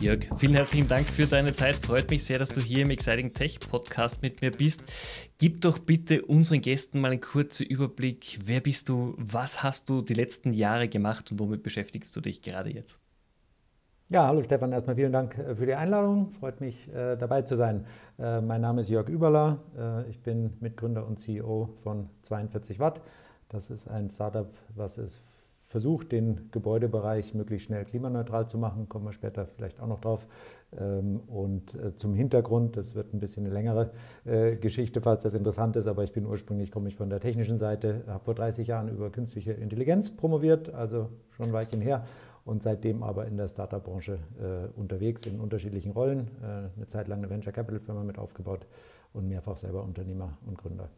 Jörg, vielen herzlichen Dank für deine Zeit. Freut mich sehr, dass du hier im Exciting Tech Podcast mit mir bist. Gib doch bitte unseren Gästen mal einen kurzen Überblick. Wer bist du? Was hast du die letzten Jahre gemacht und womit beschäftigst du dich gerade jetzt? Ja, hallo Stefan, erstmal vielen Dank äh, für die Einladung. Freut mich, äh, dabei zu sein. Äh, mein Name ist Jörg Überler. Ich bin Mitgründer und CEO von 42 Watt. Das ist ein Startup, was es versucht, den Gebäudebereich möglichst schnell klimaneutral zu machen. Kommen wir später vielleicht auch noch drauf. Ähm, und äh, zum Hintergrund, das wird ein bisschen eine längere äh, Geschichte, falls das interessant ist, aber ich bin ursprünglich, komme ich von der technischen Seite, habe vor 30 Jahren über künstliche Intelligenz promoviert, also schon ein Weilchen her und seitdem aber in der Startup-Branche äh, unterwegs in unterschiedlichen Rollen. eine Zeit lang eine Venture Capital Firma mit aufgebaut und mehrfach selber Unternehmer und Gründer.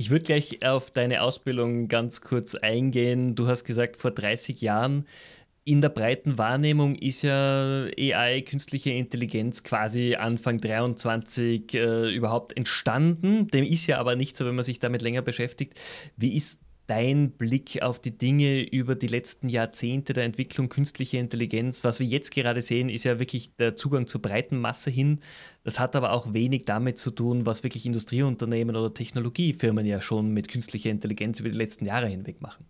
Ich würde gleich auf deine Ausbildung ganz kurz eingehen. Du hast gesagt, vor 30 Jahren in der breiten Wahrnehmung ist ja AI, künstliche Intelligenz, quasi Anfang 23 äh, überhaupt entstanden. Dem ist ja aber nicht so, wenn man sich damit länger beschäftigt. Wie ist dein Blick auf die Dinge über die letzten Jahrzehnte der Entwicklung künstlicher Intelligenz? Was wir jetzt gerade sehen, ist ja wirklich der Zugang zur breiten Masse hin. Das hat aber auch wenig damit zu tun, was wirklich Industrieunternehmen oder Technologiefirmen ja schon mit künstlicher Intelligenz über die letzten Jahre hinweg machen.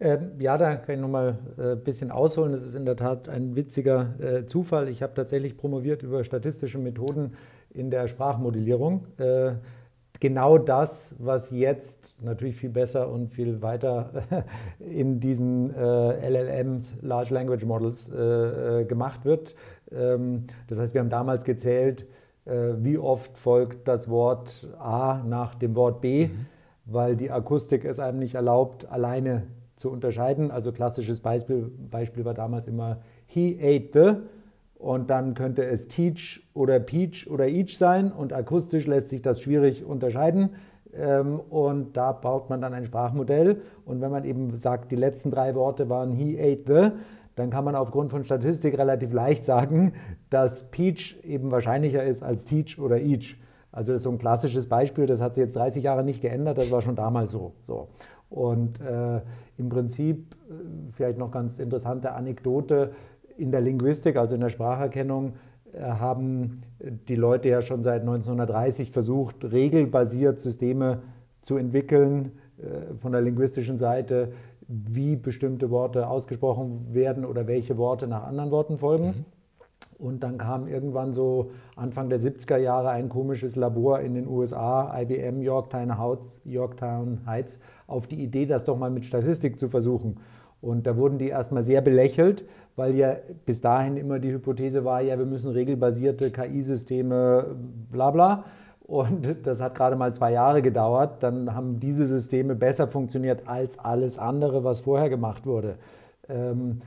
Ähm, ja, da kann ich nochmal ein äh, bisschen ausholen. Das ist in der Tat ein witziger äh, Zufall. Ich habe tatsächlich promoviert über statistische Methoden in der Sprachmodellierung. Äh, genau das, was jetzt natürlich viel besser und viel weiter in diesen äh, LLMs, Large Language Models, äh, äh, gemacht wird. Ähm, das heißt, wir haben damals gezählt, äh, wie oft folgt das Wort A nach dem Wort B, mhm. weil die Akustik es einem nicht erlaubt, alleine zu unterscheiden. Also klassisches Beispiel, Beispiel war damals immer He ate the und dann könnte es Teach oder Peach oder Each sein und akustisch lässt sich das schwierig unterscheiden. Ähm, und da baut man dann ein Sprachmodell. Und wenn man eben sagt, die letzten drei Worte waren he ate the, dann kann man aufgrund von Statistik relativ leicht sagen, dass Peach eben wahrscheinlicher ist als Teach oder Each. Also das ist so ein klassisches Beispiel, das hat sich jetzt 30 Jahre nicht geändert, das war schon damals so. so. Und äh, im Prinzip, äh, vielleicht noch ganz interessante Anekdote, in der Linguistik, also in der Spracherkennung, äh, haben die Leute ja schon seit 1930 versucht, regelbasiert Systeme zu entwickeln äh, von der linguistischen Seite, wie bestimmte Worte ausgesprochen werden oder welche Worte nach anderen Worten folgen. Mhm. Und dann kam irgendwann so Anfang der 70er Jahre ein komisches Labor in den USA, IBM Yorktown Heights, Yorktown Heights, auf die Idee, das doch mal mit Statistik zu versuchen. Und da wurden die erstmal sehr belächelt, weil ja bis dahin immer die Hypothese war, ja, wir müssen regelbasierte KI-Systeme, bla bla. Und das hat gerade mal zwei Jahre gedauert. Dann haben diese Systeme besser funktioniert als alles andere, was vorher gemacht wurde. Ähm,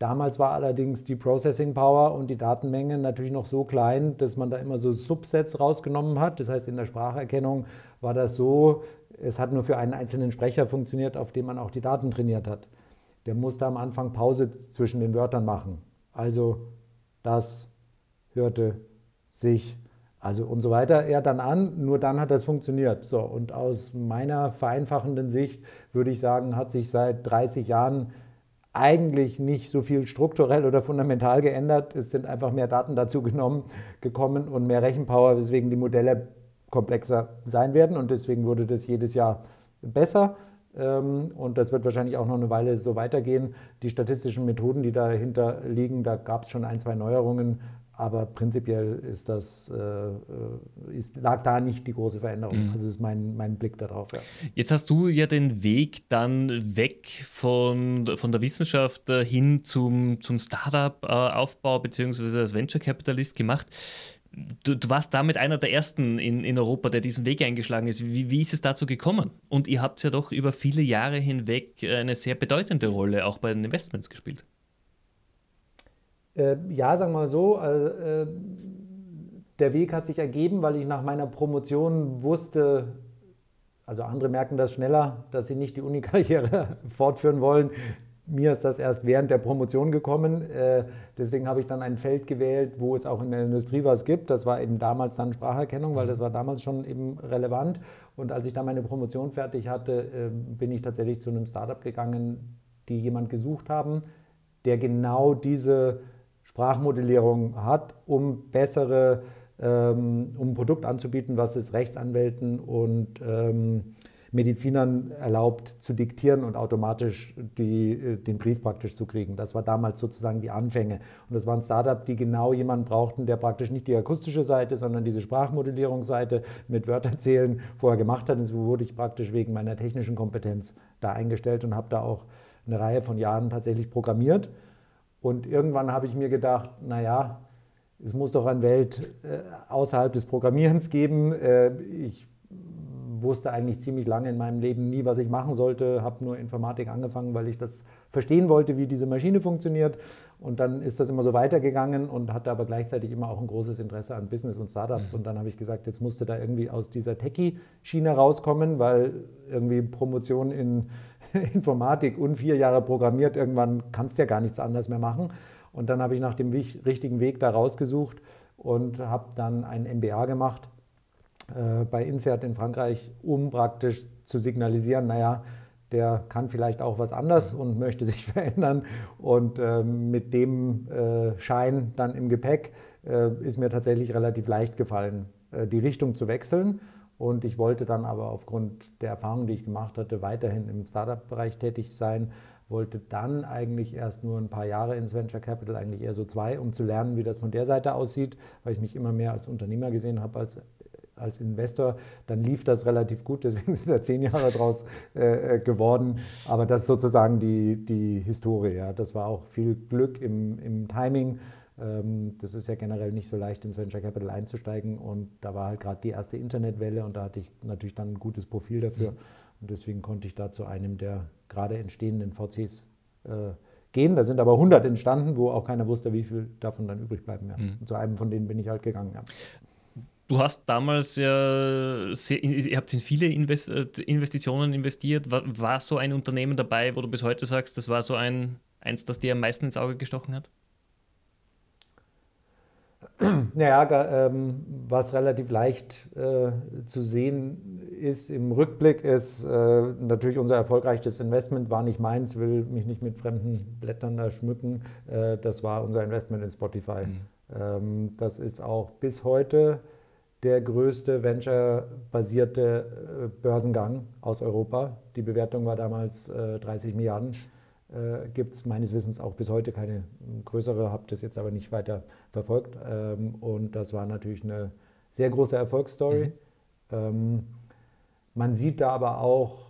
damals war allerdings die Processing Power und die Datenmenge natürlich noch so klein, dass man da immer so Subsets rausgenommen hat. Das heißt, in der Spracherkennung war das so, es hat nur für einen einzelnen Sprecher funktioniert, auf dem man auch die Daten trainiert hat der musste am Anfang Pause zwischen den Wörtern machen. Also das hörte sich, also und so weiter, er dann an, nur dann hat das funktioniert. So, und aus meiner vereinfachenden Sicht würde ich sagen, hat sich seit 30 Jahren eigentlich nicht so viel strukturell oder fundamental geändert. Es sind einfach mehr Daten dazu genommen, gekommen und mehr Rechenpower, weswegen die Modelle komplexer sein werden und deswegen wurde das jedes Jahr besser. Ähm, und das wird wahrscheinlich auch noch eine Weile so weitergehen. Die statistischen Methoden, die dahinter liegen, da gab es schon ein, zwei Neuerungen, aber prinzipiell ist das, äh, ist, lag da nicht die große Veränderung. Mhm. Also ist mein, mein Blick darauf. Ja. Jetzt hast du ja den Weg dann weg von, von der Wissenschaft äh, hin zum, zum Startup-Aufbau bzw. als Venture Capitalist gemacht. Du, du, warst damit einer der ersten in, in Europa, der diesen Weg eingeschlagen ist. Wie, wie ist es dazu gekommen? Und ihr habt ja doch über viele Jahre hinweg eine sehr bedeutende Rolle auch bei den Investments gespielt. Äh, ja, sagen wir mal so. Äh, der Weg hat sich ergeben, weil ich nach meiner Promotion wusste, also andere merken das schneller, dass sie nicht die Unikarriere fortführen wollen. Mir ist das erst während der Promotion gekommen. Äh, deswegen habe ich dann ein Feld gewählt, wo es auch in der Industrie was gibt. Das war eben damals dann Spracherkennung, weil das war damals schon eben relevant. Und als ich dann meine Promotion fertig hatte, äh, bin ich tatsächlich zu einem Startup gegangen, die jemand gesucht haben, der genau diese Sprachmodellierung hat, um bessere, ähm, um ein Produkt anzubieten, was es Rechtsanwälten und ähm, Medizinern erlaubt zu diktieren und automatisch die, äh, den Brief praktisch zu kriegen. Das war damals sozusagen die Anfänge. Und das war ein Startup, die genau jemanden brauchten, der praktisch nicht die akustische Seite, sondern diese Sprachmodellierungsseite mit Wörterzählen vorher gemacht hat. Und so wurde ich praktisch wegen meiner technischen Kompetenz da eingestellt und habe da auch eine Reihe von Jahren tatsächlich programmiert. Und irgendwann habe ich mir gedacht, naja, es muss doch eine Welt äh, außerhalb des Programmierens geben. Äh, ich wusste eigentlich ziemlich lange in meinem Leben nie, was ich machen sollte, habe nur Informatik angefangen, weil ich das verstehen wollte, wie diese Maschine funktioniert. Und dann ist das immer so weitergegangen und hatte aber gleichzeitig immer auch ein großes Interesse an Business und Startups. Mhm. Und dann habe ich gesagt, jetzt musste da irgendwie aus dieser Techie-Schiene rauskommen, weil irgendwie Promotion in Informatik und vier Jahre programmiert, irgendwann kannst du ja gar nichts anderes mehr machen. Und dann habe ich nach dem richtigen Weg da rausgesucht und habe dann ein MBA gemacht äh, bei INSEAD in Frankreich, um praktisch zu signalisieren, naja, der kann vielleicht auch was anders und möchte sich verändern. Und äh, mit dem äh, Schein dann im Gepäck äh, ist mir tatsächlich relativ leicht gefallen, äh, die Richtung zu wechseln. Und ich wollte dann aber aufgrund der Erfahrung, die ich gemacht hatte, weiterhin im Startup-Bereich tätig sein. Wollte dann eigentlich erst nur ein paar Jahre ins Venture Capital, eigentlich eher so zwei, um zu lernen, wie das von der Seite aussieht, weil ich mich immer mehr als Unternehmer gesehen habe als als Investor, dann lief das relativ gut, deswegen sind da zehn Jahre draus äh, äh, geworden. Aber das ist sozusagen die, die Historie. Ja. Das war auch viel Glück im, im Timing. Ähm, das ist ja generell nicht so leicht, ins Venture Capital einzusteigen. Und da war halt gerade die erste Internetwelle und da hatte ich natürlich dann ein gutes Profil dafür. Mhm. Und deswegen konnte ich da zu einem der gerade entstehenden VCs äh, gehen. Da sind aber 100 entstanden, wo auch keiner wusste, wie viel davon dann übrig bleiben. Ja. Mhm. Zu einem von denen bin ich halt gegangen. Ja. Du hast damals ja, sehr, ihr habt in viele Invest äh, Investitionen investiert. War, war, so ein Unternehmen dabei, wo du bis heute sagst, das war so ein, eins, das dir am meisten ins Auge gestochen hat? Naja, ähm, was relativ leicht äh, zu sehen ist im Rückblick, ist äh, natürlich unser erfolgreichstes Investment war nicht meins, will mich nicht mit fremden Blättern da schmücken. Äh, das war unser Investment in Spotify. Mhm. Ähm, das ist auch bis heute der größte venture-basierte äh, Börsengang aus Europa. Die Bewertung war damals 30 äh, Milliarden. Äh, Gibt es meines Wissens auch bis heute keine größere, habe das jetzt aber nicht weiter verfolgt. Ähm, und das war natürlich eine sehr große Erfolgsstory. Mhm. Ähm, man sieht da aber auch,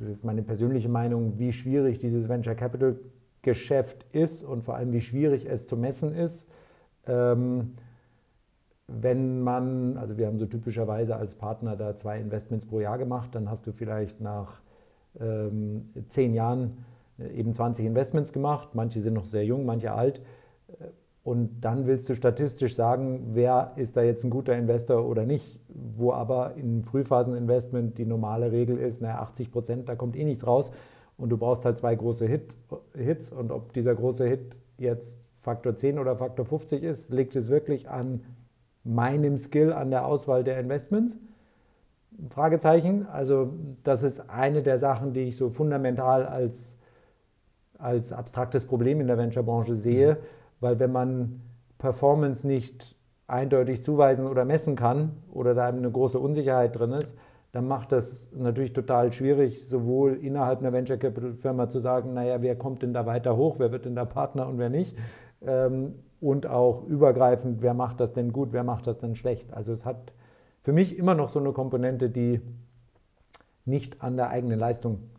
das ist meine persönliche Meinung, wie schwierig dieses Venture Capital Geschäft ist und vor allem wie schwierig es zu messen ist. Ähm, wenn man, also wir haben so typischerweise als Partner da zwei Investments pro Jahr gemacht, dann hast du vielleicht nach ähm, zehn Jahren äh, eben 20 Investments gemacht. Manche sind noch sehr jung, manche alt. Äh, und dann willst du statistisch sagen, wer ist da jetzt ein guter Investor oder nicht. Wo aber im Frühphaseninvestment die normale Regel ist, naja, 80 Prozent, da kommt eh nichts raus. Und du brauchst halt zwei große Hit, Hits. Und ob dieser große Hit jetzt Faktor 10 oder Faktor 50 ist, liegt es wirklich an meinem Skill an der Auswahl der Investments? Fragezeichen. Also das ist eine der Sachen, die ich so fundamental als, als abstraktes Problem in der Venture-Branche sehe, mhm. weil wenn man Performance nicht eindeutig zuweisen oder messen kann oder da eine große Unsicherheit drin ist, dann macht das natürlich total schwierig, sowohl innerhalb einer Venture Capital Firma zu sagen, naja, wer kommt denn da weiter hoch, wer wird denn da Partner und wer nicht. Ähm, und auch übergreifend, wer macht das denn gut, wer macht das denn schlecht. Also es hat für mich immer noch so eine Komponente, die nicht an der eigenen Leistung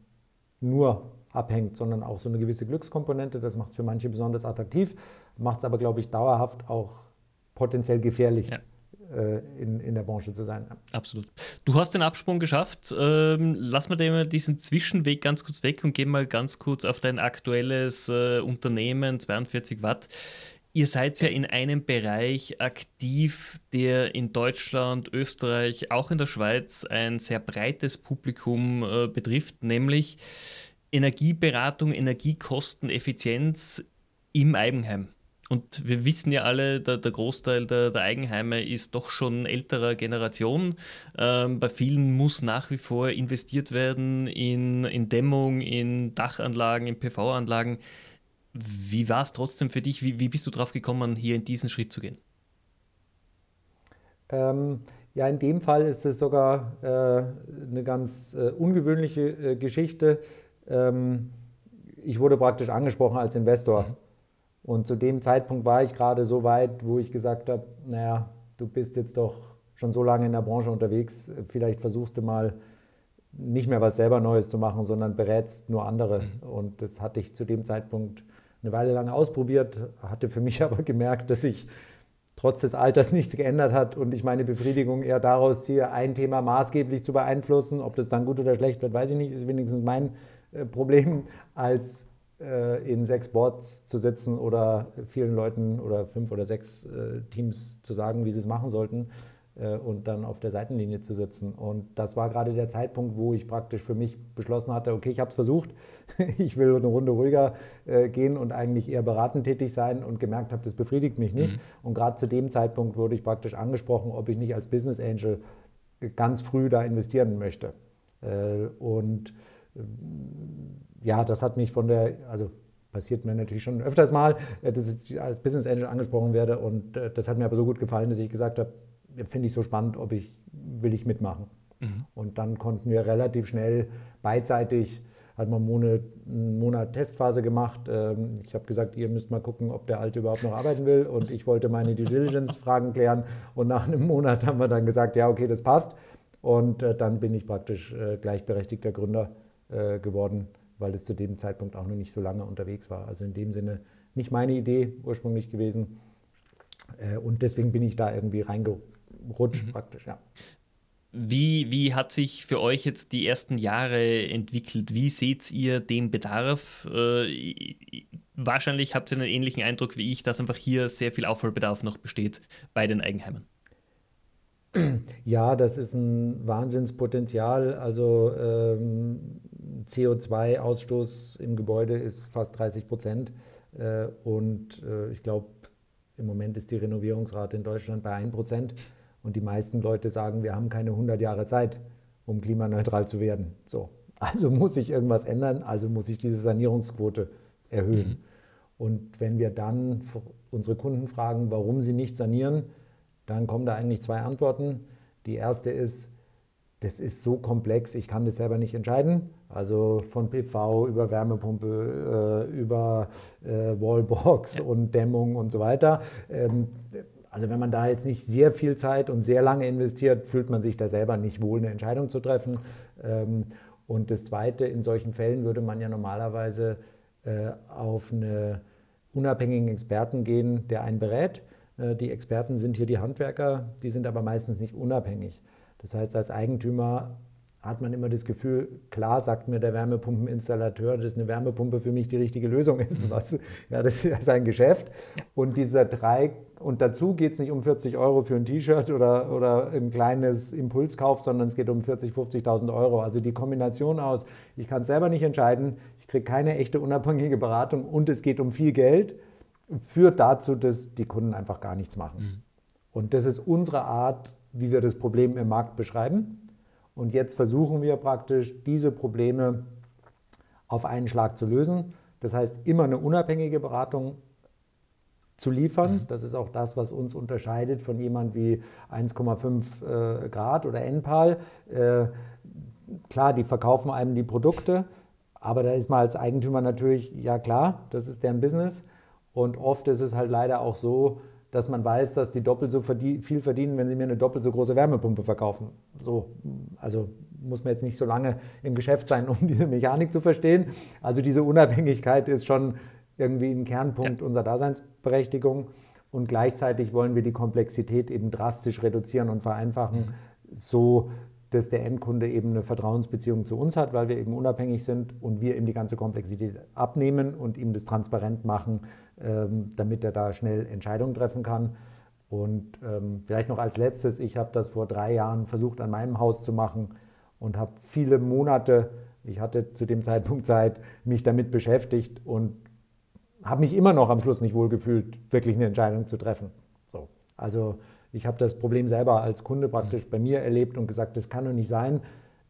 nur abhängt, sondern auch so eine gewisse Glückskomponente. Das macht es für manche besonders attraktiv, macht es aber, glaube ich, dauerhaft auch potenziell gefährlich. Ja äh, in, in der Branche zu sein. Absolut. Du hast den Absprung geschafft. Ähm, lass mal diesen Zwischenweg ganz kurz weg und gehen mal ganz kurz auf dein aktuelles äh, Unternehmen, 42 Watt. Ihr seid ja in einem Bereich aktiv, der in Deutschland, Österreich, auch in der Schweiz ein sehr breites Publikum äh, betrifft, nämlich Energieberatung, Energiekosteneffizienz im Eigenheim. Und wir wissen ja alle, der, der Großteil der, der, Eigenheime ist doch schon älterer Generation. Ähm, bei vielen muss nach wie vor investiert werden in, in Dämmung, in Dachanlagen, in PV-Anlagen. Wie war es trotzdem für dich? Wie, wie bist du drauf gekommen, hier in diesen Schritt zu gehen? Ähm, ja, in dem Fall ist es sogar äh, eine ganz äh, ungewöhnliche äh, Geschichte. Ähm, ich wurde praktisch angesprochen als Investor. Mhm. Und zu dem Zeitpunkt war ich gerade so weit, wo ich gesagt habe, naja, du bist jetzt doch schon so lange in der Branche unterwegs, vielleicht versuchst du mal nicht mehr was selber Neues zu machen, sondern berätst nur andere. Mhm. Und das hatte ich zu dem Zeitpunkt eine Weile lang ausprobiert, hatte für mich aber gemerkt, dass sich trotz des Alters nichts geändert hat und ich meine Befriedigung eher daraus ziehe, ein Thema maßgeblich zu beeinflussen. Ob das dann gut oder schlecht wird, weiß ich nicht, ist wenigstens mein äh, Problem, als äh, in sechs Boards zu sitzen oder vielen Leuten oder fünf oder sechs äh, Teams zu sagen, wie sie es machen sollten und dann auf der Seitenlinie zu sitzen. Und das war gerade der Zeitpunkt, wo ich praktisch für mich beschlossen hatte, okay, ich habe es versucht, ich will eine Runde ruhiger gehen und eigentlich eher beratend tätig sein und gemerkt habe, das befriedigt mich nicht. Mhm. Und gerade zu dem Zeitpunkt wurde ich praktisch angesprochen, ob ich nicht als Business Angel ganz früh da investieren möchte. Und ja, das hat mich von der, also passiert mir natürlich schon öfters mal, äh, dass ich als Business Angel angesprochen werde und äh, das hat mir aber so gut gefallen, dass ich gesagt habe, finde ich so spannend, ob ich, will ich mitmachen. Mhm. Und dann konnten wir relativ schnell beidseitig, hat man einen Monat, Testphase gemacht. Ähm, ich habe gesagt, ihr müsst mal gucken, ob der Alte überhaupt noch arbeiten will und ich wollte meine Due Diligence-Fragen klären und nach einem Monat haben wir dann gesagt, ja, okay, das passt. Und äh, dann bin ich praktisch gleichberechtigter Gründer geworden weil es zu dem Zeitpunkt auch noch nicht so lange unterwegs war. Also in dem Sinne nicht meine Idee ursprünglich gewesen. Äh, und deswegen bin ich da irgendwie reingerutscht mhm. praktisch, ja. Wie, wie hat sich für euch jetzt die ersten Jahre entwickelt? Wie seht ihr den Bedarf? Äh, wahrscheinlich habt ihr einen ähnlichen Eindruck wie ich, dass einfach hier sehr viel Aufholbedarf noch besteht bei den Eigenheimen. Ja, das ist ein Wahnsinnspotenzial. Also ähm, CO2-Ausstoß im Gebäude ist fast 30 Prozent. Äh, und äh, ich glaube, im Moment ist die Renovierungsrate in Deutschland bei 1 Prozent. Und die meisten Leute sagen, wir haben keine 100 Jahre Zeit, um klimaneutral zu werden. So, also muss sich irgendwas ändern, also muss sich diese Sanierungsquote erhöhen. Mhm. Und wenn wir dann unsere Kunden fragen, warum sie nicht sanieren, dann kommen da eigentlich zwei Antworten. Die erste ist, das ist so komplex, ich kann das selber nicht entscheiden. Also von PV über Wärmepumpe, äh, über äh, Wallbox und Dämmung und so weiter. Also wenn man da jetzt nicht sehr viel Zeit und sehr lange investiert, fühlt man sich da selber nicht wohl, eine Entscheidung zu treffen. Ähm, und das Zweite, in solchen Fällen würde man ja normalerweise äh, auf einen unabhängigen Experten gehen, der einen berät. Äh, die Experten sind hier die Handwerker, die sind aber meistens nicht unabhängig. Das heißt, als Eigentümer hat man immer das Gefühl, klar sagt mir der Wärmepumpeninstallateur, dass eine Wärmepumpe für mich die richtige Lösung ist. Mhm. Was, ja, das ist sein Geschäft. Und dieser drei, und dazu geht es nicht um 40 Euro für ein T-Shirt oder, oder ein kleines Impulskauf, sondern es geht um 40, 50.000 Euro. Also die Kombination aus, ich kann es selber nicht entscheiden, ich kriege keine echte unabhängige Beratung und es geht um viel Geld führt dazu, dass die Kunden einfach gar nichts machen. Mhm. Und das ist unsere Art, wie wir das Problem im Markt beschreiben. Und jetzt versuchen wir praktisch, diese Probleme auf einen Schlag zu lösen. Das heißt, immer eine unabhängige Beratung zu liefern. Mhm. Das ist auch das, was uns unterscheidet von jemand wie 1,5 äh, Grad oder NPAL. Äh, klar, die verkaufen einem die Produkte, aber da ist man als Eigentümer natürlich, ja klar, das ist deren Business. Und oft ist es halt leider auch so, dass man weiß, dass die doppelt so viel verdienen, wenn sie mir eine doppelt so große Wärmepumpe verkaufen. So, also muss man jetzt nicht so lange im Geschäft sein, um diese Mechanik zu verstehen. Also diese Unabhängigkeit ist schon irgendwie ein Kernpunkt ja. unserer Daseinsberechtigung. Und gleichzeitig wollen wir die Komplexität eben drastisch reduzieren und vereinfachen, mhm. so dass der Endkunde eben eine Vertrauensbeziehung zu uns hat, weil wir eben unabhängig sind und wir ihm die ganze Komplexität abnehmen und ihm das transparent machen, ähm, damit er da schnell Entscheidungen treffen kann. Und ähm, vielleicht noch als letztes, ich habe das vor drei Jahren versucht an meinem Haus zu machen und habe viele Monate Ich hatte zu dem Zeitpunkt Zeit, mich damit beschäftigt und habe mich immer noch am Schluss nicht wohlgefühlt, wirklich eine Entscheidung zu treffen. So. Also ich habe das Problem selber als Kunde praktisch bei mir erlebt und gesagt, das kann doch nicht sein,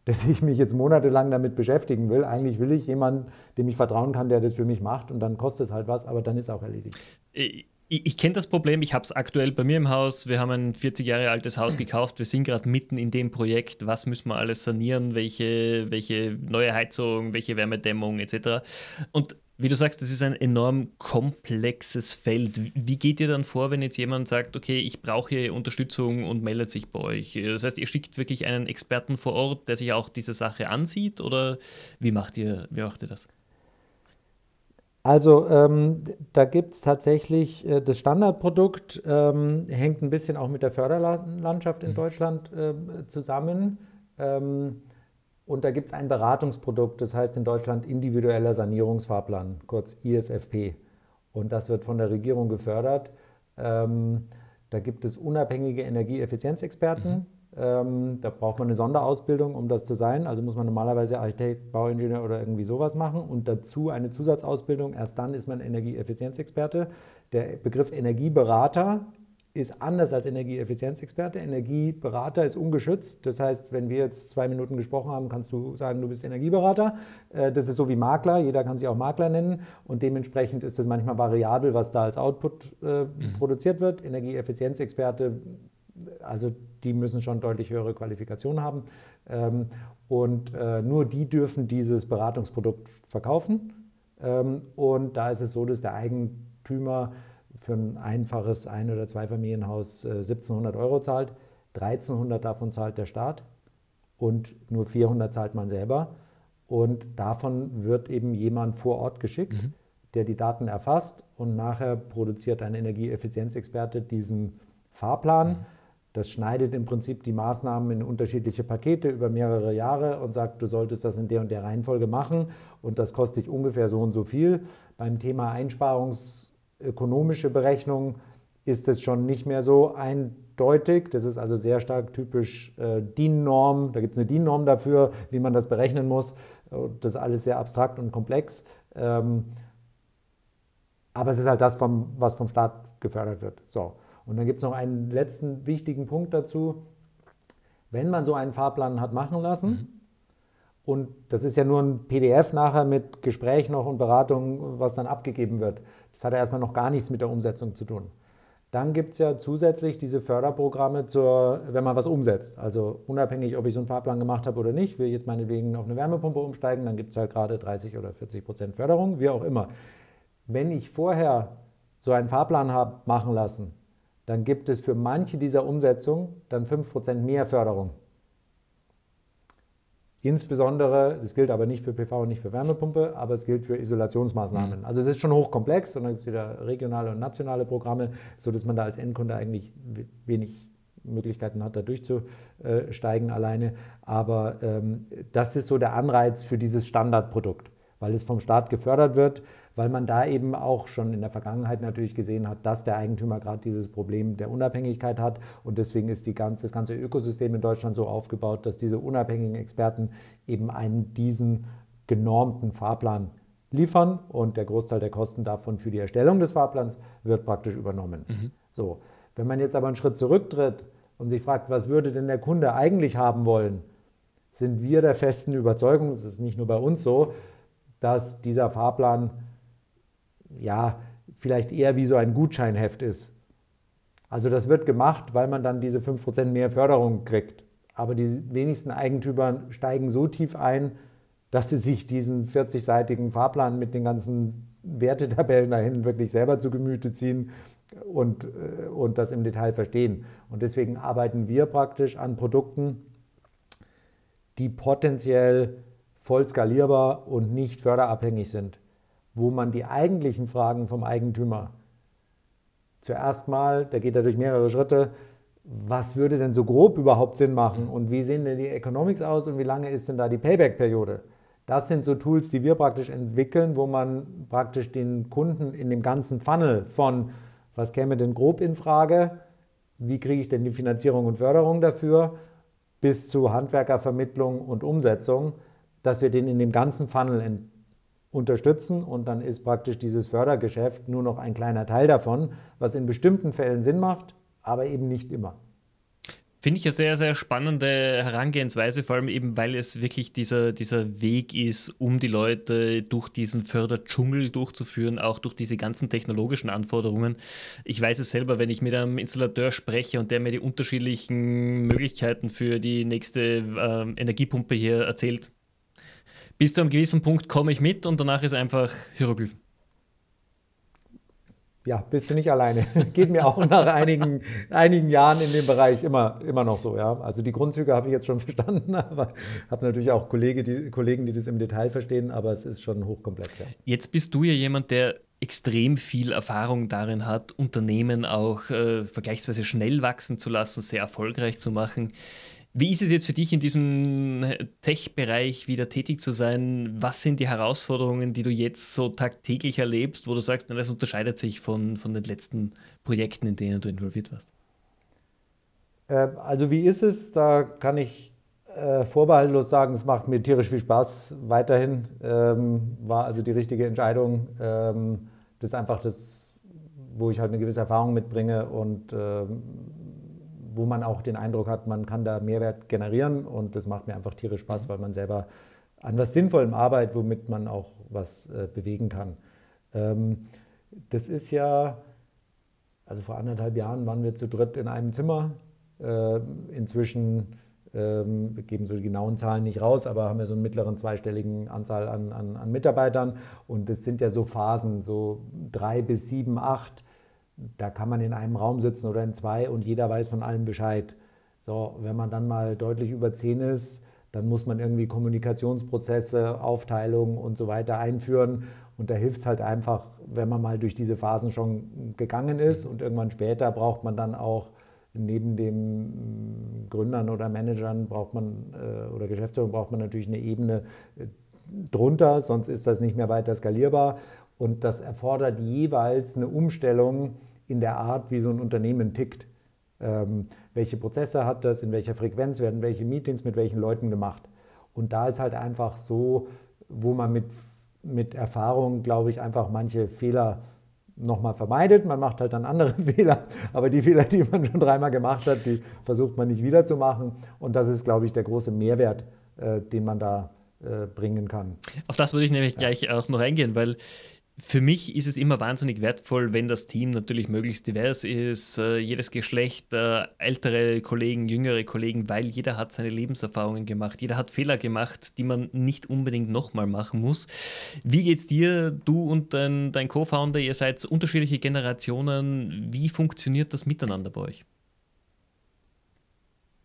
dass ich mich jetzt monatelang damit beschäftigen will. Eigentlich will ich jemanden, dem ich vertrauen kann, der das für mich macht und dann kostet es halt was, aber dann ist auch erledigt. Ich, ich kenne das Problem, ich habe es aktuell bei mir im Haus. Wir haben ein 40 Jahre altes Haus gekauft. Wir sind gerade mitten in dem Projekt. Was müssen wir alles sanieren? Welche, welche neue Heizung, welche Wärmedämmung etc. Und wie du sagst, das ist ein enorm komplexes Feld. Wie geht ihr dann vor, wenn jetzt jemand sagt, okay, ich brauche Unterstützung und meldet sich bei euch? Das heißt, ihr schickt wirklich einen Experten vor Ort, der sich auch diese Sache ansieht oder wie macht ihr, wie macht ihr das? Also ähm, da gibt es tatsächlich äh, das Standardprodukt, ähm, hängt ein bisschen auch mit der Förderlandschaft in mhm. Deutschland äh, zusammen. Ähm, und da gibt es ein Beratungsprodukt, das heißt in Deutschland individueller Sanierungsfahrplan, kurz ISFP. Und das wird von der Regierung gefördert. Ähm, da gibt es unabhängige Energieeffizienzexperten. Mhm. Ähm, da braucht man eine Sonderausbildung, um das zu sein. Also muss man normalerweise Architekt, Bauingenieur oder irgendwie sowas machen und dazu eine Zusatzausbildung. Erst dann ist man Energieeffizienzexperte. Der Begriff Energieberater ist anders als Energieeffizienzexperte. Energieberater ist ungeschützt. Das heißt, wenn wir jetzt zwei Minuten gesprochen haben, kannst du sagen, du bist Energieberater. Äh, das ist so wie Makler. Jeder kann sich auch Makler nennen. Und dementsprechend ist es manchmal variabel, was da als Output äh, mhm. produziert wird. Energieeffizienzexperte, also die müssen schon deutlich höhere Qualifikationen haben. Ähm, und äh, nur die dürfen dieses Beratungsprodukt verkaufen. Ähm, und da ist es so, dass der Eigentümer für ein einfaches Ein- oder Zweifamilienhaus 1700 äh, Euro zahlt. 1300 davon zahlt der Staat und nur 400 zahlt man selber. Und davon wird eben jemand vor Ort geschickt, mhm. der die Daten erfasst und nachher produziert ein Energieeffizienzexperte diesen Fahrplan. Mhm. Das schneidet im Prinzip die Maßnahmen in unterschiedliche Pakete über mehrere Jahre und sagt, du solltest das in der und der Reihenfolge machen und das kostet dich ungefähr so und so viel. Beim Thema Einsparungs- ökonomische Berechnung ist es schon nicht mehr so eindeutig. Das ist also sehr stark typisch äh, DIN-Norm. Da gibt es eine DIN-Norm dafür, wie man das berechnen muss. Das ist alles sehr abstrakt und komplex. Ähm, aber es ist halt das, vom, was vom Staat gefördert wird. So. Und dann gibt es noch einen letzten wichtigen Punkt dazu. Wenn man so einen Fahrplan hat machen lassen, mhm. und das ist ja nur ein PDF nachher mit Gespräch noch und Beratung, was dann abgegeben wird, das hat ja erstmal noch gar nichts mit der Umsetzung zu tun. Dann gibt es ja zusätzlich diese Förderprogramme, zur, wenn man was umsetzt. Also unabhängig, ob ich so einen Fahrplan gemacht habe oder nicht, will ich jetzt meinetwegen auf eine Wärmepumpe umsteigen, dann gibt es halt gerade 30 oder 40 Prozent Förderung, wie auch immer. Wenn ich vorher so einen Fahrplan habe machen lassen, dann gibt es für manche dieser Umsetzungen dann 5 Prozent mehr Förderung. Insbesondere, das gilt aber nicht für PV und nicht für Wärmepumpe, aber es gilt für Isolationsmaßnahmen. Mhm. Also es ist schon hochkomplex und dann gibt es wieder regionale und nationale Programme, sodass man da als Endkunde eigentlich wenig Möglichkeiten hat, da durchzusteigen alleine. Aber ähm, das ist so der Anreiz für dieses Standardprodukt, weil es vom Staat gefördert wird weil man da eben auch schon in der Vergangenheit natürlich gesehen hat, dass der Eigentümer gerade dieses Problem der Unabhängigkeit hat. Und deswegen ist die ganze, das ganze Ökosystem in Deutschland so aufgebaut, dass diese unabhängigen Experten eben einen diesen genormten Fahrplan liefern und der Großteil der Kosten davon für die Erstellung des Fahrplans wird praktisch übernommen. Mhm. So, wenn man jetzt aber einen Schritt zurücktritt und sich fragt, was würde denn der Kunde eigentlich haben wollen, sind wir der festen Überzeugung, das ist nicht nur bei uns so, dass dieser Fahrplan ja, vielleicht eher wie so ein Gutscheinheft ist. Also das wird gemacht, weil man dann diese 5% mehr Förderung kriegt. Aber die wenigsten Eigentümer steigen so tief ein, dass sie sich diesen 40-seitigen Fahrplan mit den ganzen Wertetabellen dahin wirklich selber zu Gemüte ziehen und, äh, und das im Detail verstehen. Und deswegen arbeiten wir praktisch an Produkten, die potenziell voll skalierbar und nicht förderabhängig sind wo man die eigentlichen Fragen vom Eigentümer zuerst mal, da geht er durch mehrere Schritte, was würde denn so grob überhaupt Sinn machen und wie sehen denn die Economics aus und wie lange ist denn da die Payback-Periode? Das sind so Tools, die wir praktisch entwickeln, wo man praktisch den Kunden in dem ganzen Funnel von, was käme denn grob in Frage, wie kriege ich denn die Finanzierung und Förderung dafür, bis zu Handwerkervermittlung und Umsetzung dass wir den in dem ganzen Funnel unterstützen und dann ist praktisch dieses Fördergeschäft nur noch ein kleiner Teil davon, was in bestimmten Fällen Sinn macht, aber eben nicht immer. Finde ich eine sehr, sehr spannende Herangehensweise, vor allem eben, weil es wirklich dieser, dieser Weg ist, um die Leute durch diesen Förderdschungel durchzuführen, auch durch diese ganzen technologischen Anforderungen. Ich weiß es selber, wenn ich mit einem Installateur spreche und der mir die unterschiedlichen Möglichkeiten für die nächste äh, Energiepumpe hier erzählt, bis zu einem gewissen Punkt komme ich mit und danach ist einfach Hieroglyphen ja, bist du nicht alleine. Geht mir auch nach einigen, einigen Jahren in dem Bereich immer, immer noch so. Ja. Also die Grundzüge habe ich jetzt schon verstanden, aber habe natürlich auch Kollege, die, Kollegen, die das im Detail verstehen, aber es ist schon hochkomplex. Ja. Jetzt bist du ja jemand, der extrem viel Erfahrung darin hat, Unternehmen auch äh, vergleichsweise schnell wachsen zu lassen, sehr erfolgreich zu machen. Wie ist es jetzt für dich in diesem Tech-Bereich wieder tätig zu sein? Was sind die Herausforderungen, die du jetzt so tagtäglich erlebst, wo du sagst, das unterscheidet sich von, von den letzten Projekten, in denen du involviert warst? Äh, also wie ist es? Da kann ich äh, vorbehaltlos sagen, es macht mir tierisch viel Spaß weiterhin. Ähm, war also die richtige Entscheidung. Ähm, das ist einfach das, wo ich halt eine gewisse Erfahrung mitbringe und ähm, wo man auch den Eindruck hat, man kann da Mehrwert generieren und das macht mir einfach tierisch Spaß, weil man selber an was Sinnvollem arbeitet, womit man auch was äh, bewegen kann. Ähm, das ist ja, also vor anderthalb Jahren waren wir zu dritt in einem Zimmer. Äh, inzwischen ähm, wir geben so die genauen Zahlen nicht raus, aber haben wir so einen mittleren zweistelligen Anzahl an, an, an Mitarbeitern. Und es sind ja so Phasen, so drei bis sieben, acht da kann man in einem Raum sitzen oder in zwei und jeder weiß von allem Bescheid. So, wenn man dann mal deutlich über zehn ist, dann muss man irgendwie Kommunikationsprozesse, Aufteilung und so weiter einführen. Und da hilft es halt einfach, wenn man mal durch diese Phasen schon gegangen ist. Und irgendwann später braucht man dann auch neben den Gründern oder Managern braucht man äh, oder Geschäftsführern braucht man natürlich eine Ebene äh, drunter, sonst ist das nicht mehr weiter skalierbar. Und das erfordert jeweils eine Umstellung in der Art, wie so ein Unternehmen tickt. Ähm, welche Prozesse hat das, in welcher Frequenz werden welche Meetings mit welchen Leuten gemacht. Und da ist halt einfach so, wo man mit, mit Erfahrung, glaube ich, einfach manche Fehler nochmal vermeidet. Man macht halt dann andere Fehler, aber die Fehler, die man schon dreimal gemacht hat, die versucht man nicht wieder zu machen. Und das ist, glaube ich, der große Mehrwert, äh, den man da äh, bringen kann. Auf das würde ich nämlich ja. gleich auch noch eingehen, weil für mich ist es immer wahnsinnig wertvoll, wenn das Team natürlich möglichst divers ist, äh, jedes Geschlecht, äh, ältere Kollegen, jüngere Kollegen, weil jeder hat seine Lebenserfahrungen gemacht, jeder hat Fehler gemacht, die man nicht unbedingt nochmal machen muss. Wie geht's dir, du und dein, dein Co-Founder, ihr seid unterschiedliche Generationen, wie funktioniert das miteinander bei euch?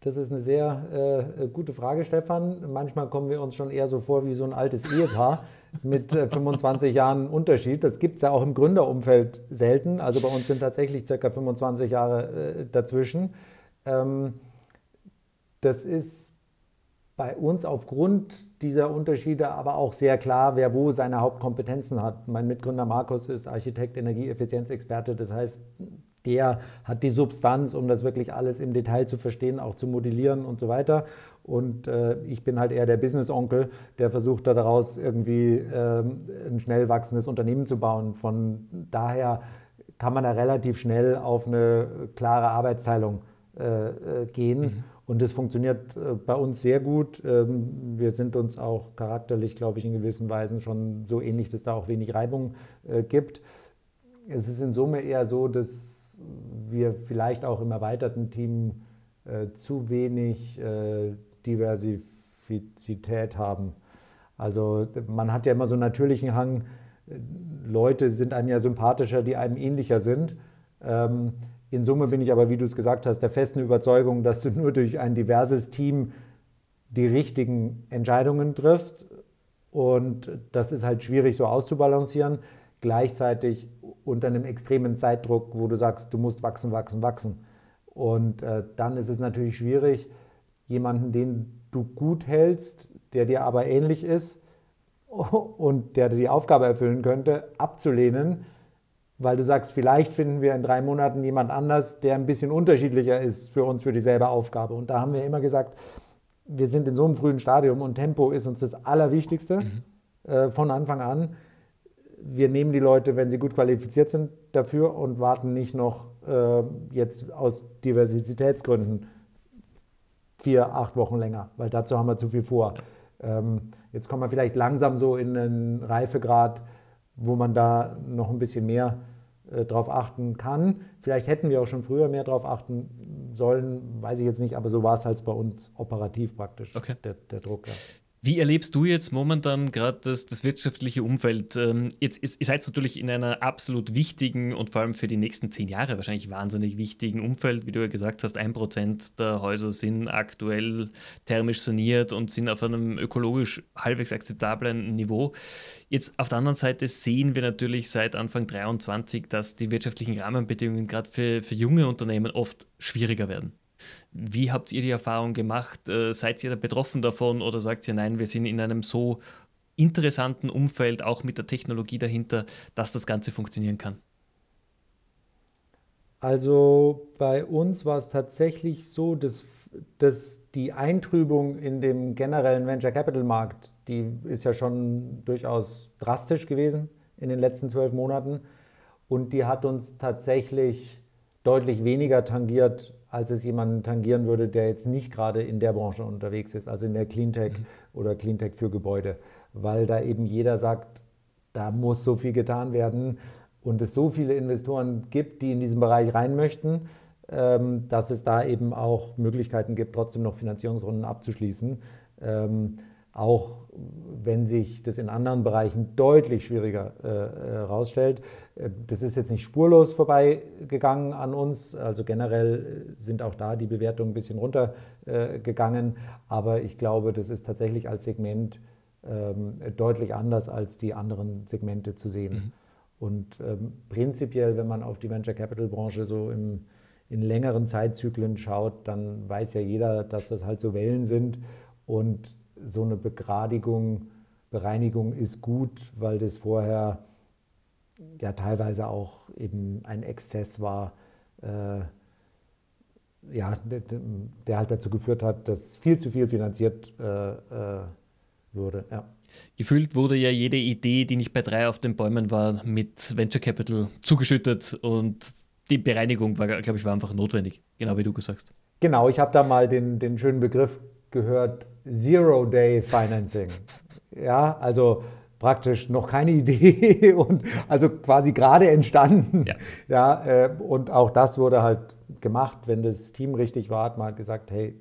Das ist eine sehr äh, gute Frage, Stefan. Manchmal kommen wir uns schon eher so vor wie so ein altes Ehepaar mit äh, 25 Jahren Unterschied. Das gibt es ja auch im Gründerumfeld selten. Also bei uns sind tatsächlich circa 25 Jahre äh, dazwischen. Ähm, das ist bei uns aufgrund dieser Unterschiede aber auch sehr klar, wer wo seine Hauptkompetenzen hat. Mein Mitgründer Markus ist Architekt, Energieeffizienzexperte. Das heißt, der hat die Substanz, um das wirklich alles im Detail zu verstehen, auch zu modellieren und so weiter. Und äh, ich bin halt eher der Business-Onkel, der versucht daraus irgendwie äh, ein schnell wachsendes Unternehmen zu bauen. Von daher kann man da relativ schnell auf eine klare Arbeitsteilung äh, äh gehen. Mhm. Und das funktioniert äh, bei uns sehr gut. Ähm, wir sind uns auch charakterlich, glaube ich, in gewissen Weisen schon so ähnlich, dass da auch wenig Reibung äh, gibt. Es ist in Summe eher so, dass wir vielleicht auch im erweiterten Team äh, zu wenig äh, Diversität haben. Also man hat ja immer so einen natürlichen Hang, Leute sind einem ja sympathischer, die einem ähnlicher sind. Ähm, in Summe bin ich aber, wie du es gesagt hast, der festen Überzeugung, dass du nur durch ein diverses Team die richtigen Entscheidungen triffst. Und das ist halt schwierig so auszubalancieren. Gleichzeitig unter einem extremen Zeitdruck, wo du sagst, du musst wachsen, wachsen, wachsen. Und äh, dann ist es natürlich schwierig, jemanden, den du gut hältst, der dir aber ähnlich ist und der die Aufgabe erfüllen könnte, abzulehnen, weil du sagst, vielleicht finden wir in drei Monaten jemand anders, der ein bisschen unterschiedlicher ist für uns für dieselbe Aufgabe. Und da haben wir immer gesagt, wir sind in so einem frühen Stadium und Tempo ist uns das Allerwichtigste mhm. äh, von Anfang an. Wir nehmen die Leute, wenn sie gut qualifiziert sind, dafür und warten nicht noch äh, jetzt aus Diversitätsgründen vier, acht Wochen länger, weil dazu haben wir zu viel vor. Ähm, jetzt kommen wir vielleicht langsam so in einen Reifegrad, wo man da noch ein bisschen mehr äh, drauf achten kann. Vielleicht hätten wir auch schon früher mehr darauf achten sollen, weiß ich jetzt nicht, aber so war es halt bei uns operativ praktisch, okay. der, der Druck. Ja. Wie erlebst du jetzt momentan gerade das, das, wirtschaftliche Umfeld? Ähm, jetzt, ihr seid natürlich in einer absolut wichtigen und vor allem für die nächsten zehn Jahre wahrscheinlich wahnsinnig wichtigen Umfeld. Wie du ja gesagt hast, ein Prozent der Häuser sind aktuell thermisch saniert und sind auf einem ökologisch halbwegs akzeptablen Niveau. Jetzt auf der anderen Seite sehen wir natürlich seit Anfang 23, dass die wirtschaftlichen Rahmenbedingungen gerade für, für junge Unternehmen oft schwieriger werden. Wie habt ihr die Erfahrung gemacht? Äh, seid ihr da betroffen davon oder sagt ihr, nein, wir sind in einem so interessanten Umfeld, auch mit der Technologie dahinter, dass das Ganze funktionieren kann? Also bei uns war es tatsächlich so, dass, dass die Eintrübung in dem generellen Venture Capital Markt, die ist ja schon durchaus drastisch gewesen in den letzten zwölf Monaten und die hat uns tatsächlich deutlich weniger tangiert als es jemanden tangieren würde, der jetzt nicht gerade in der Branche unterwegs ist, also in der Cleantech mhm. oder Cleantech für Gebäude, weil da eben jeder sagt, da muss so viel getan werden und es so viele Investoren gibt, die in diesen Bereich rein möchten, ähm, dass es da eben auch Möglichkeiten gibt, trotzdem noch Finanzierungsrunden abzuschließen. Ähm, auch wenn sich das in anderen Bereichen deutlich schwieriger herausstellt. Äh, äh, das ist jetzt nicht spurlos vorbeigegangen an uns. Also generell sind auch da die Bewertungen ein bisschen runtergegangen. Aber ich glaube, das ist tatsächlich als Segment ähm, deutlich anders als die anderen Segmente zu sehen. Mhm. Und ähm, prinzipiell, wenn man auf die Venture Capital Branche so im, in längeren Zeitzyklen schaut, dann weiß ja jeder, dass das halt so Wellen sind. Und so eine Begradigung, Bereinigung ist gut, weil das vorher ja teilweise auch eben ein Exzess war, äh, ja, der, der, halt dazu geführt hat, dass viel zu viel finanziert äh, äh, würde. Ja. Gefühlt wurde ja jede Idee, die nicht bei drei auf den Bäumen war, mit Venture Capital zugeschüttet und die Bereinigung war, glaube ich, war einfach notwendig, genau wie du gesagt hast. Genau, ich habe da mal den, den schönen Begriff gehört, Zero-Day-Financing. Ja, also praktisch noch keine Idee und also quasi gerade entstanden. Ja. ja äh, und auch das wurde halt gemacht, wenn das Team richtig war, hat man halt gesagt, hey,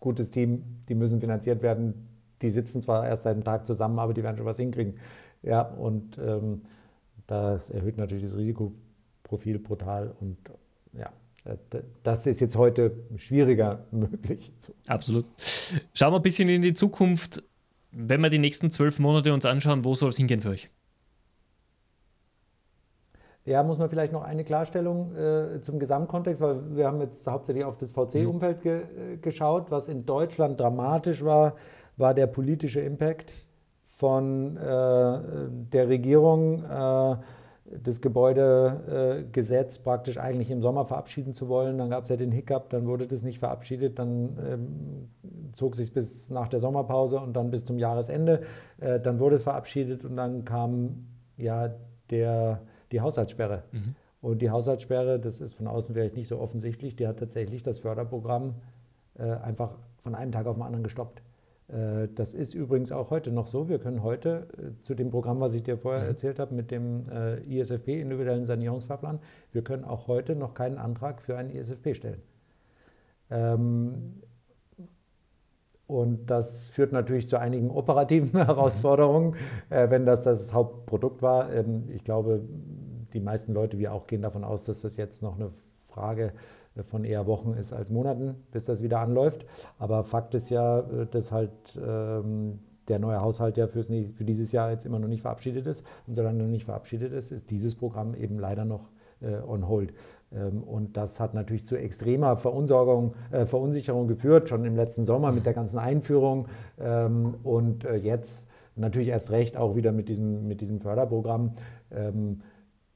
gutes Team, die müssen finanziert werden. Die sitzen zwar erst seit einem Tag zusammen, aber die werden schon was hinkriegen. Ja, und ähm, das erhöht natürlich das Risikoprofil brutal und ja, äh, das ist jetzt heute schwieriger möglich. Absolut. Schauen wir ein bisschen in die Zukunft. Wenn wir die nächsten zwölf Monate uns anschauen, wo soll es hingehen für euch? Ja, muss man vielleicht noch eine Klarstellung äh, zum Gesamtkontext, weil wir haben jetzt hauptsächlich auf das VC-Umfeld ge äh, geschaut. Was in Deutschland dramatisch war, war der politische Impact von äh, der Regierung äh, das Gebäudegesetz praktisch eigentlich im Sommer verabschieden zu wollen. Dann gab es ja den Hiccup, dann wurde das nicht verabschiedet, dann ähm, zog sich bis nach der Sommerpause und dann bis zum Jahresende. Äh, dann wurde es verabschiedet und dann kam ja der, die Haushaltssperre. Mhm. Und die Haushaltssperre, das ist von außen vielleicht nicht so offensichtlich, die hat tatsächlich das Förderprogramm äh, einfach von einem Tag auf den anderen gestoppt. Äh, das ist übrigens auch heute noch so. Wir können heute äh, zu dem Programm, was ich dir vorher mhm. erzählt habe, mit dem äh, ISFP, individuellen Sanierungsfahrplan, wir können auch heute noch keinen Antrag für einen ISFP stellen. Ähm, und das führt natürlich zu einigen operativen Herausforderungen, wenn das das Hauptprodukt war. Ähm, ich glaube, die meisten Leute, wir auch, gehen davon aus, dass das jetzt noch eine Frage ist von eher Wochen ist als Monaten, bis das wieder anläuft. Aber Fakt ist ja, äh, dass halt ähm, der neue Haushalt ja fürs, für dieses Jahr jetzt immer noch nicht verabschiedet ist. Und solange noch nicht verabschiedet ist, ist dieses Programm eben leider noch äh, on hold. Ähm, und das hat natürlich zu extremer Verunsicherung, äh, Verunsicherung geführt, schon im letzten Sommer mit der ganzen Einführung ähm, und äh, jetzt natürlich erst recht auch wieder mit diesem, mit diesem Förderprogramm. Ähm,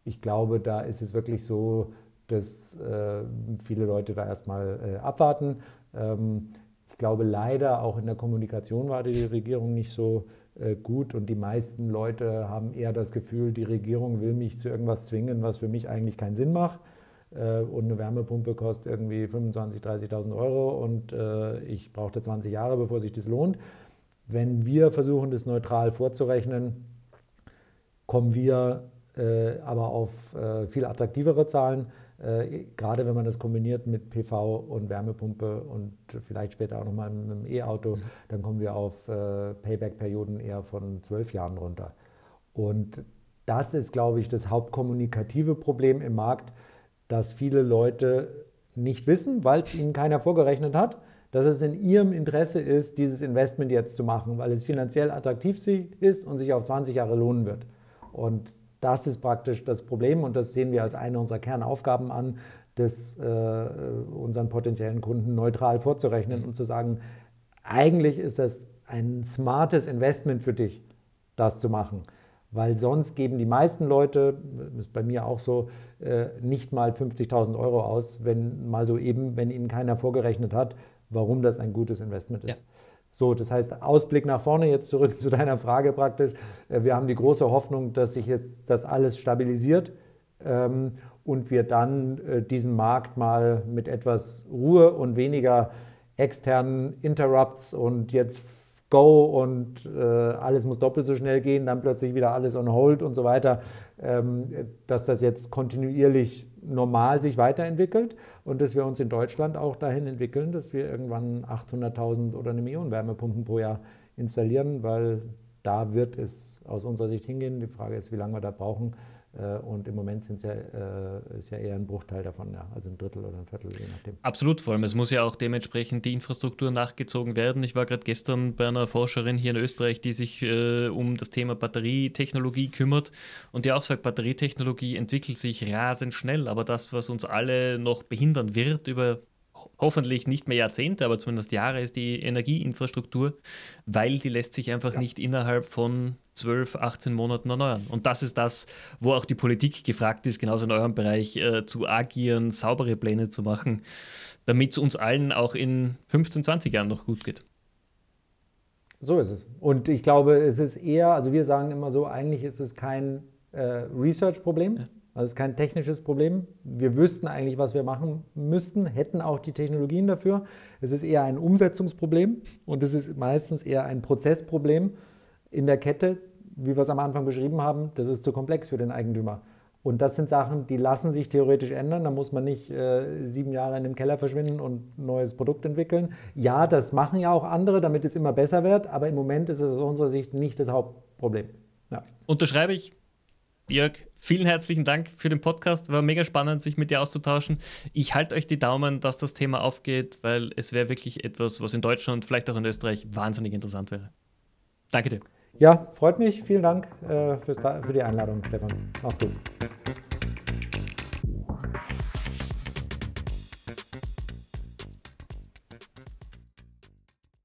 ich glaube, da ist es wirklich so, dass äh, viele Leute da erstmal äh, abwarten. Ähm, ich glaube leider auch in der Kommunikation war die Regierung nicht so äh, gut und die meisten Leute haben eher das Gefühl, die Regierung will mich zu irgendwas zwingen, was für mich eigentlich keinen Sinn macht. Und eine Wärmepumpe kostet irgendwie 25.000, 30.000 Euro und ich brauchte 20 Jahre, bevor sich das lohnt. Wenn wir versuchen, das neutral vorzurechnen, kommen wir aber auf viel attraktivere Zahlen. Äh, gerade wenn man das kombiniert mit PV und Wärmepumpe und vielleicht später auch nochmal mit einem E-Auto, mhm. dann kommen wir auf äh, Payback-Perioden eher von zwölf Jahren runter. Und das ist, glaube ich, das hauptkommunikative Problem im Markt, dass viele Leute nicht wissen, weil es ihnen keiner vorgerechnet hat, dass es in ihrem Interesse ist, dieses Investment jetzt zu machen, weil es finanziell attraktiv ist und sich auf 20 Jahre lohnen wird. Und das ist praktisch das Problem und das sehen wir als eine unserer Kernaufgaben an, das äh, unseren potenziellen Kunden neutral vorzurechnen und zu sagen, eigentlich ist das ein smartes Investment für dich, das zu machen. Weil sonst geben die meisten Leute, ist bei mir auch so, äh, nicht mal 50.000 Euro aus, wenn mal so eben, wenn ihnen keiner vorgerechnet hat, warum das ein gutes Investment ist. Ja. So, das heißt, Ausblick nach vorne, jetzt zurück zu deiner Frage praktisch. Äh, wir haben die große Hoffnung, dass sich jetzt das alles stabilisiert ähm, und wir dann äh, diesen Markt mal mit etwas Ruhe und weniger externen Interrupts und jetzt Go und äh, alles muss doppelt so schnell gehen, dann plötzlich wieder alles on hold und so weiter, ähm, dass das jetzt kontinuierlich normal sich weiterentwickelt und dass wir uns in Deutschland auch dahin entwickeln, dass wir irgendwann 800.000 oder eine Million Wärmepumpen pro Jahr installieren, weil da wird es aus unserer Sicht hingehen. Die Frage ist, wie lange wir da brauchen. Äh, und im Moment ja, äh, ja eher ein Bruchteil davon, ja, also ein Drittel oder ein Viertel, je nachdem. Absolut, vor allem. Es muss ja auch dementsprechend die Infrastruktur nachgezogen werden. Ich war gerade gestern bei einer Forscherin hier in Österreich, die sich äh, um das Thema Batterietechnologie kümmert und die auch sagt, Batterietechnologie entwickelt sich rasend schnell, aber das, was uns alle noch behindern wird über hoffentlich nicht mehr Jahrzehnte, aber zumindest Jahre ist die Energieinfrastruktur, weil die lässt sich einfach ja. nicht innerhalb von 12, 18 Monaten erneuern. Und das ist das, wo auch die Politik gefragt ist, genauso in eurem Bereich, äh, zu agieren, saubere Pläne zu machen, damit es uns allen auch in 15, 20 Jahren noch gut geht. So ist es. Und ich glaube, es ist eher, also wir sagen immer so, eigentlich ist es kein äh, Research-Problem. Ja. Also es ist kein technisches Problem. Wir wüssten eigentlich, was wir machen müssten, hätten auch die Technologien dafür. Es ist eher ein Umsetzungsproblem und es ist meistens eher ein Prozessproblem in der Kette, wie wir es am Anfang beschrieben haben. Das ist zu komplex für den Eigentümer. Und das sind Sachen, die lassen sich theoretisch ändern. Da muss man nicht äh, sieben Jahre in dem Keller verschwinden und ein neues Produkt entwickeln. Ja, das machen ja auch andere, damit es immer besser wird. Aber im Moment ist es aus unserer Sicht nicht das Hauptproblem. Ja. Unterschreibe ich Jörg, vielen herzlichen Dank für den Podcast. War mega spannend, sich mit dir auszutauschen. Ich halte euch die Daumen, dass das Thema aufgeht, weil es wäre wirklich etwas, was in Deutschland, vielleicht auch in Österreich, wahnsinnig interessant wäre. Danke dir. Ja, freut mich. Vielen Dank äh, für die Einladung, Stefan. Mach's gut.